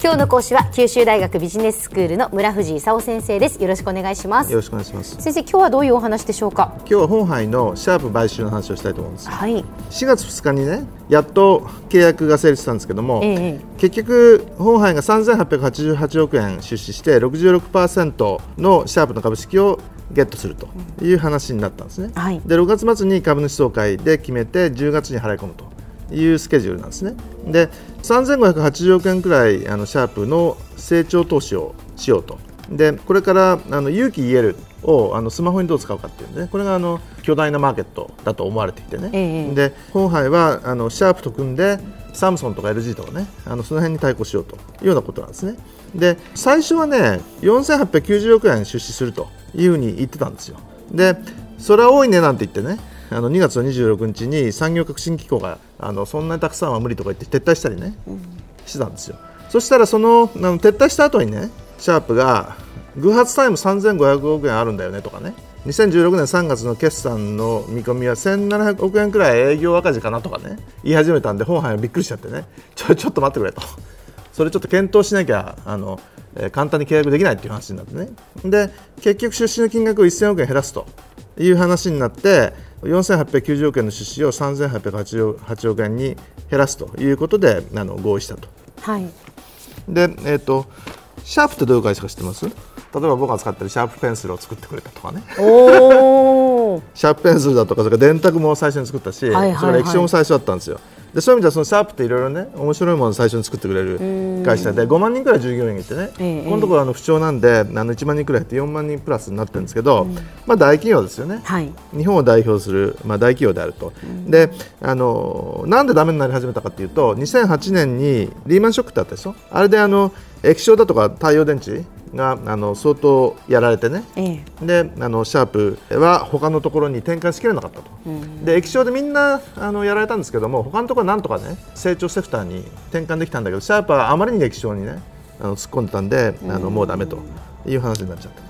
今日の講師は九州大学ビジネススクールの村藤勲先生です。よろしくお願いします。よろしくお願いします。先生今日はどういうお話でしょうか？今日は本杯のシャープ買収の話をしたいと思うんですはい。4月2日にねやっと契約が成立したんですけども、ええ。結局本杯が3888億円出資して66%のシャープの株式をゲットするという話になったんですね、はい。で6月末に株主総会で決めて10月に払い込むというスケジュールなんですね。で3580億円くらいあのシャープの成長投資をしようと。でこれからあの有機 EL をあのスマホにどう使うかっていうね、これがあの巨大なマーケットだと思われていてね、ええ。で本杯はあのシャープと組んでサムソンとか LG とかねあのその辺に対抗しようというようなことなんですね。で最初はね4890億円出資するというふうに言ってたんですよ。でそれは多いねなんて言ってねあの2月の26日に産業革新機構があのそんなにたくさんは無理とか言って撤退したりね、してたんですよ。そしたらそのあの撤退した後にねシャープが偶発タイム3500億円あるんだよねとかね。2016年3月の決算の見込みは1700億円くらい営業赤字かなとかね言い始めたんで本杯がびっくりしちゃってね。ちょちょっと待ってくれと。それちょっと検討しなきゃあの、えー簡単に契約できないっていう話になってね。で結局出資の金額を1000億円減らすという話になって4890億円の出資を3888億円に減らすということであの合意したと。はい。で、えー、とシャープってどういう会社か知ってます？例えば僕が使ってるシャープペンシルを作ってくれたとかね。シャープペンシルだとかそれから電卓も最初に作ったし、はいはいはい。それから液晶も最初だったんですよでそういう意味ではそのシャープっていろいろね面白いものを最初に作ってくれる会社で5万人くらい従業員がいてね、ええこのところあの不調なんであの1万人くらいって4万人プラスになってるんですけど、まあ、大企業ですよね、はい。日本を代表する、まあ、大企業であると、であのなんでダメになり始めたかというと2008年にリーマンショックってあったでしょ？あれであの液晶だとか太陽電池があの相当やられてね。ええ。であのシャープは他のところに転換しきれなかったと、で液晶でみんなあのやられたんですけども他のところはなんとかね成長セクターに転換できたんだけどシャープはあまりに液晶にねあの突っ込んでたんで、あのもうだめという話になっちゃったと。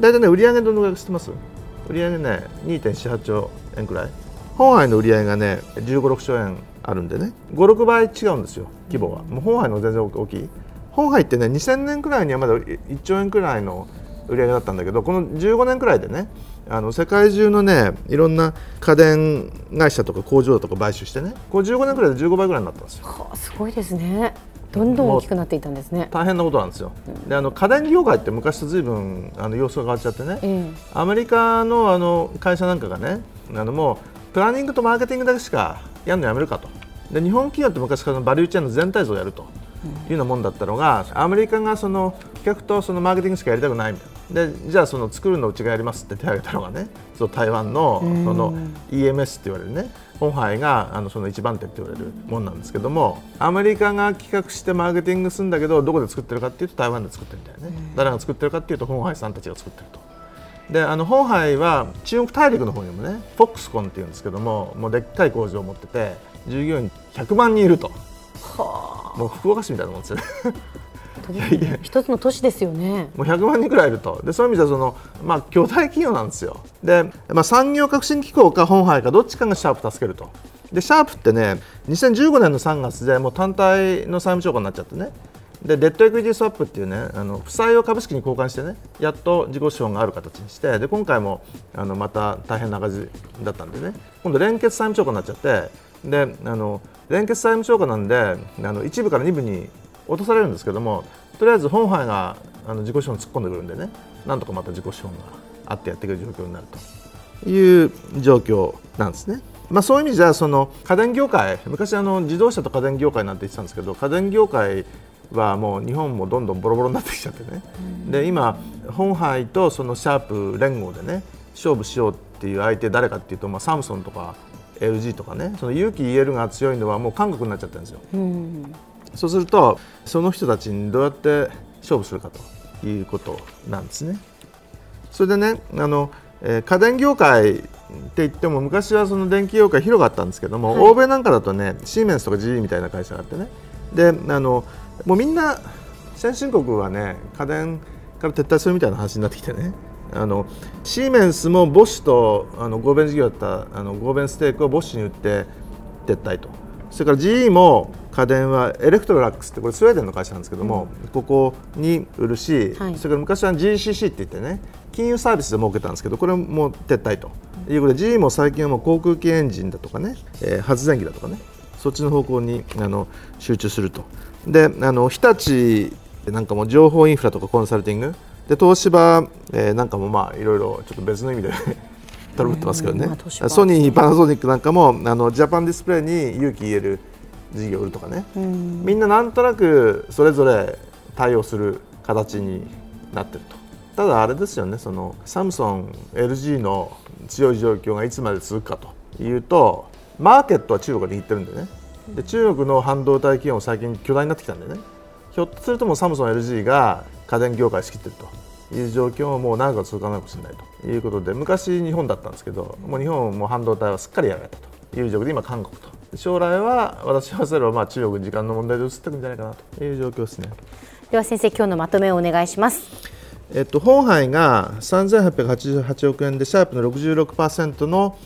大体ね売上どのぐらいか知ってます？売上ね2.48兆円くらい。本杯の売上がね15、6兆円あるんでね。5、6倍違うんですよ規模は。もう本杯の全然大きい本杯ってね2000年くらいにはまだ1兆円くらいの売上だったんだけどこの15年くらいでねあの世界中のねいろんな家電会社とか工場だとか買収してねこう15年くらいで15倍くらいになったんですよ。はあすごいですね。どんどん大きくなっていったんですね。大変なことなんですよ。であの家電業界って昔とずいぶんあの様子が変わっちゃってね、えアメリカのあの会社なんかがねあのもうプランニングとマーケティングだけしかやるのやめるかと。で日本企業って昔からのバリューチェーンの全体像をやるというようなもんだったのがアメリカがその企画とそのマーケティングしかやりたくないみたいな。でじゃあその作るのうちがやりますって手を挙げたのがねその台湾のその EMS って言われるね本杯があのその一番手って言われるもんなんですけどもアメリカが企画してマーケティングするんだけどどこで作ってるかっていうと台湾で作ってるんだよね。誰が作ってるかっていうと本杯さんたちが作ってると。であの本杯は中国大陸の方にもねフォックスコンっていうんですけどももうでっかい工場を持ってて従業員100万人いるともう福岡市みたいなもんですよね。え一つの都市ですよね。もう100万人くらいいると。でそういう意味ではその、まあ、巨大企業なんですよ。で、まあ、産業革新機構か本杯かどっちかがシャープ助けると。でシャープってね2015年の3月でもう単体の債務超過になっちゃってね。でデットエクイティスワップっていうねあの負債を株式に交換してねやっと自己資本がある形にしてで今回もあのまた大変な赤字だったんでね。今度連結債務超過になっちゃってであの連結債務超過なんであの一部から二部に落とされるんですけどもとりあえず本杯があの自己資本突っ込んでくるんでねなんとかまた自己資本があってやっていく状況になると。いう状況なんですね。まあ、そういう意味じゃその家電業界昔あの自動車と家電業界なんて言ってたんですけど家電業界はもう日本もどんどんボロボロになってきちゃってね、で今本杯とそのシャープ連合でね勝負しようっていう相手誰かっていうと、まあ、サムソンとか LG とかねその勇気 EL が強いのはもう韓国になっちゃってるんですよ。うんそうするとその人たちにどうやって勝負するかということなんですね。それでねあの、えー家電業界って言っても昔はその電気業界広かったんですけども、はい欧米なんかだとねシーメンスとか GE みたいな会社があってねであのもうみんな先進国はね家電から撤退するみたいな話になってきてねあのシーメンスもボッシュとあの合弁事業だったあの合弁ステークをボッシュに売って撤退と。それから GE も家電はエレクトロラックスってこれスウェーデンの会社なんですけども、うん、ここに売るし、はい、それから昔は GECC って言ってね金融サービスで儲けたんですけどこれも撤退と。いうことで GE も最近はもう航空機エンジンだとかね、えー、発電機だとかねそっちの方向にあの集中すると。であの日立なんかも情報インフラとかコンサルティングで東芝、えー、なんかもまあいろいろちょっと別の意味でトラブってますけどね、まあ、ソニー、パナソニックなんかもあのジャパンディスプレイに勇気言える事業を売るとかね、みんななんとなくそれぞれ対応する形になってると。ただあれですよねそのサムソン LG の強い状況がいつまで続くかと。いうとマーケットは中国が握ってるんでね。で中国の半導体企業も最近巨大になってきたんでね。ひょっとするともサムソン LG が家電業界仕切ってると。いう状況ももう長く続かないかもしれないということで昔日本だったんですけどもう日本も半導体はすっかりやられたという状況で今韓国と。将来は私はそれはまあ中国時間の問題で移っていくんじゃないかなという状況ですね。では先生今日のまとめをお願いします。えっと、本杯が3888億円でシャープの66%の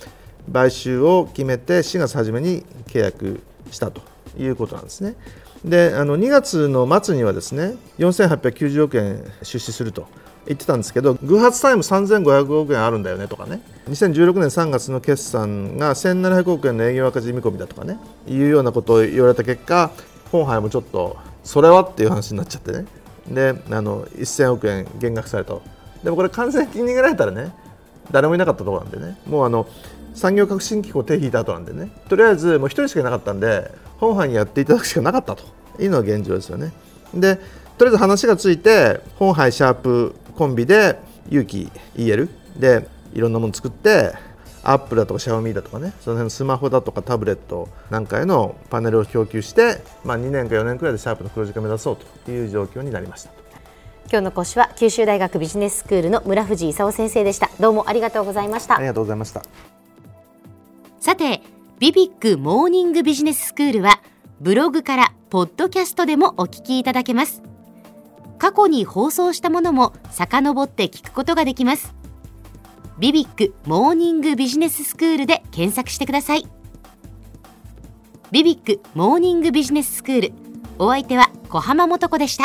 買収を決めて4月初めに契約したということなんですね。であの2月の末にはですね4890億円出資すると言ってたんですけど偶発タイム3500億円あるんだよねとかね。2016年3月の決算が1700億円の営業赤字見込みだとかねいうようなことを言われた結果本杯もちょっとそれはっていう話になっちゃってね。であの1000億円減額されたでもこれ完全に逃げられたらね誰もいなかったところなんでね。もうあの産業革新機構手引いた後なんでね。とりあえずもう1人しかいなかったんで本班にやっていただくしかなかったと。いうのが現状ですよね。でとりあえず話がついて本杯シャープコンビで勇気 EL でいろんなもの作ってアップルだとかシャオミだとかねその辺のスマホだとかタブレットなんかへのパネルを供給して、まあ、2年か4年くらいでシャープの黒字化目指そうという状況になりました。今日の講師は九州大学ビジネススクールの村藤勲先生でした。どうもありがとうございました。ありがとうございましたさてビビックモーニングビジネススクールはブログからポッドキャストでもお聞きいただけます。過去に放送したものも遡って聞くことができます。ビビックモーニングビジネススクールで検索してください。ビビックモーニングビジネススクールお相手は小浜もとこでした。